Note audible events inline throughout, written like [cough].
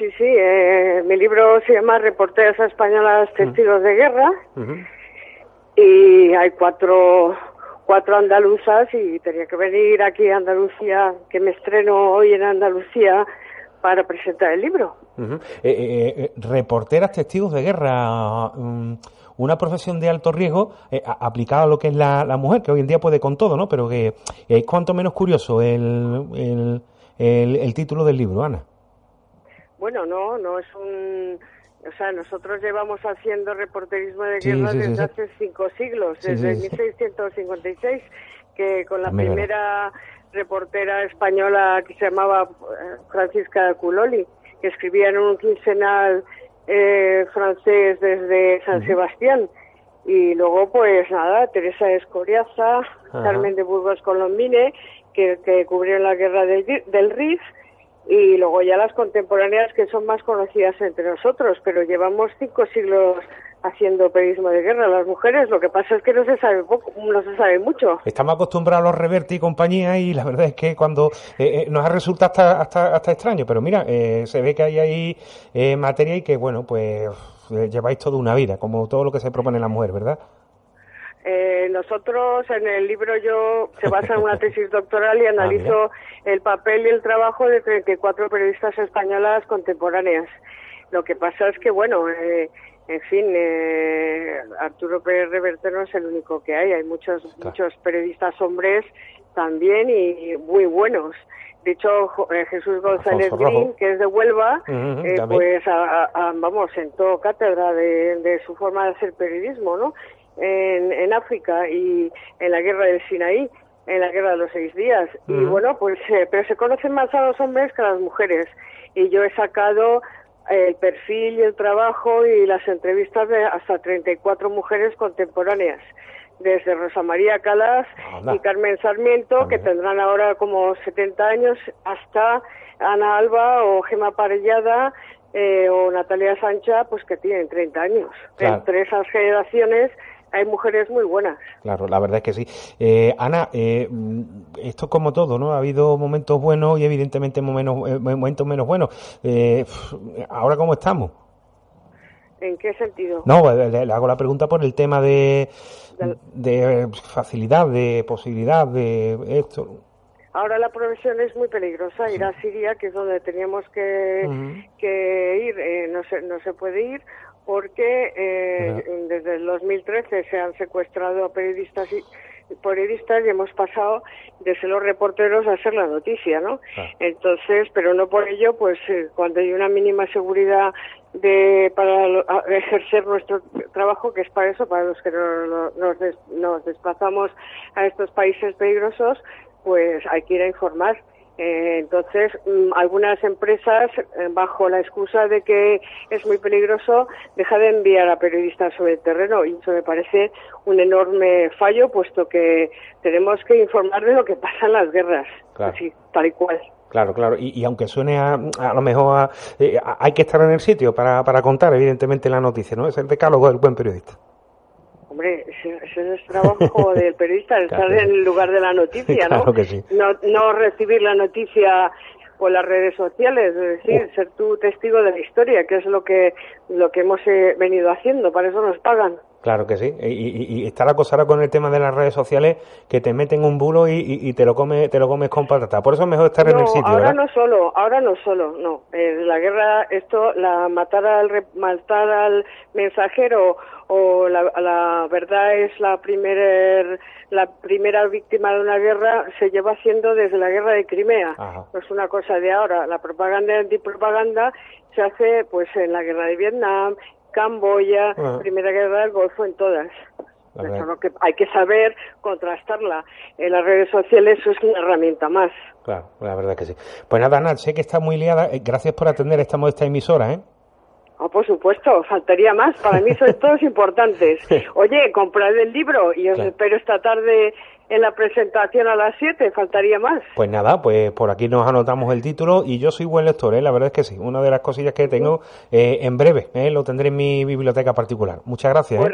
Sí, sí, eh, mi libro se llama Reporteras Españolas Testigos de Guerra y hay cuatro, cuatro andaluzas y tenía que venir aquí a Andalucía, que me estreno hoy en Andalucía para presentar el libro. Ujú. Eh, eh, eh, reporteras testigos de guerra, mm, una profesión de alto riesgo eh, aplicada a lo que es la, la mujer, que hoy en día puede con todo, ¿no? Pero que es cuanto menos curioso el, el, el- el título del libro, Ana. Bueno, no, no es un... O sea, nosotros llevamos haciendo reporterismo de guerra sí, sí, desde hace cinco siglos, desde sí, sí. 1656, que con la mira. primera reportera española que se llamaba eh, Francisca Culoli, que escribía en un quincenal eh, francés desde San Sebastián. Y luego, pues nada, Teresa Escoriaza. Carmen de Burgos Colombine, que, que cubrieron la guerra del, del Rif, y luego ya las contemporáneas que son más conocidas entre nosotros, pero llevamos cinco siglos haciendo periodismo de guerra las mujeres, lo que pasa es que no se sabe poco, no se sabe mucho. Estamos acostumbrados a los Reverti y compañía y la verdad es que cuando eh, eh, nos ha resultado hasta, hasta, hasta extraño, pero mira, eh, se ve que hay ahí eh, materia y que, bueno, pues eh, lleváis toda una vida, como todo lo que se propone la mujer, ¿verdad? Eh, nosotros en el libro yo se basa en una [laughs] tesis doctoral y analizo el papel y el trabajo de 34 periodistas españolas contemporáneas. Lo que pasa es que, bueno, eh, en fin, eh, Arturo Pérez Reverte no es el único que hay. Hay muchos, muchos periodistas hombres también y muy buenos. De hecho, eh, Jesús González. Green, que es de Huelva, eh, pues a- a- vamos, sentó cátedra de, de su forma de hacer periodismo, ¿no? En, en África y en la guerra del Sinaí, en la guerra de los seis días. Y bueno, pues, eh, pero se conocen más a los hombres que a las mujeres. Y yo he sacado el perfil y el trabajo y las entrevistas de hasta 34 mujeres contemporáneas. Desde Rosa María Calas y Carmen Sarmiento, que tendrán ahora como 70 años, hasta Ana Alba o Gema Parellada eh, o Natalia Sancha, pues que tienen 30 años. Claro. Entre esas generaciones hay mujeres muy buenas. Claro, la verdad es que sí. Eh, Ana, eh, esto es como todo, ¿no? Ha habido momentos buenos y evidentemente momentos, eh, momentos menos buenos. Eh, ahora, ¿cómo estamos? ¿En qué sentido? No, le, le hago la pregunta por el tema de, Del- de facilidad, de posibilidad, de esto. Ahora la profesión es muy peligrosa. Ir a Siria, que es donde teníamos que, que ir, eh, no, se, no se puede ir porque eh, desde el 2013 se han secuestrado a periodistas y periodistas y hemos pasado de ser los reporteros a ser la noticia, ¿no? Claro. Entonces, pero no por ello, pues eh, cuando hay una mínima seguridad de para ejercer nuestro trabajo, que es para eso, para los que no- no- nos, des- nos desplazamos a estos países peligrosos, pues hay que ir a informar. Eh, entonces, mm, algunas empresas, eh, bajo la excusa de que es muy peligroso, dejan de enviar a periodistas sobre el terreno y eso me parece un enorme fallo, puesto que tenemos que informar de lo que pasa en las guerras, Claro. así, tal y cual. Claro, claro. Y, y aunque suene a, a lo mejor a- eh, a- hay que estar en el sitio para, para contar, evidentemente, la noticia, ¿no? Es el decálogo del buen periodista. Hombre, ese, es el trabajo [laughs] del periodista, estar Claro. en el lugar de la noticia, ¿no? Claro que sí. No, no recibir la noticia por las redes sociales, es decir, ser tú testigo de la historia, que es lo que lo que hemos eh, venido haciendo, para eso nos pagan. Claro que sí. Y, y, y está la cosa ahora con el tema de las redes sociales que te meten un bulo y, y- te lo comes te lo comes con patata. Por eso es mejor estar en el sitio, ahora ¿verdad? no solo, ahora no solo, no. Eh, la guerra, esto, la matar al matar al mensajero o la, la verdad es la primera la primera víctima de una guerra se lleva haciendo desde la guerra de Crimea. Ajá. No es una cosa de ahora. La propaganda y antipropaganda se hace pues en la guerra de Vietnam, Camboya, Ajá. primera guerra del Golfo, en todas. Eso lo que hay que saber contrastarla. En las redes sociales eso es una herramienta más. Claro, la verdad que sí. Pues nada, Ana, sé que está muy liada. Eh, gracias por atender esta modesta emisora, ¿eh? Oh, por supuesto, faltaría más. Para mí son [laughs] todos importantes. Oye, comprad el libro y os espero esta tarde en la presentación a las 7, faltaría más. Pues nada, pues por aquí nos anotamos el título y yo soy buen lector, ¿eh? la verdad es que sí, una de las cosillas que tengo eh, en breve, ¿eh? lo tendré en mi biblioteca particular. Muchas gracias. Pues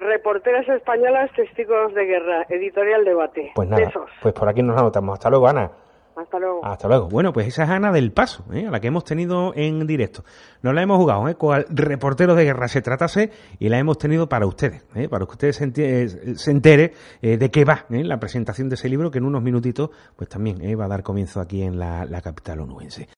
reporteras españolas, testigos de guerra, editorial debate. Pues nada, pues por aquí nos anotamos. Hasta luego, Ana. Hasta luego. Hasta luego. Bueno, pues esa es Ana del Paso, ¿eh? a la que hemos tenido en directo. No la hemos jugado, ¿eh? cual reportero de guerra se tratase y la hemos tenido para ustedes, ¿eh? para que ustedes se, entere eh, de qué va ¿eh? la presentación de ese libro que en unos minutitos pues también va a dar comienzo aquí en la, la capital onubense.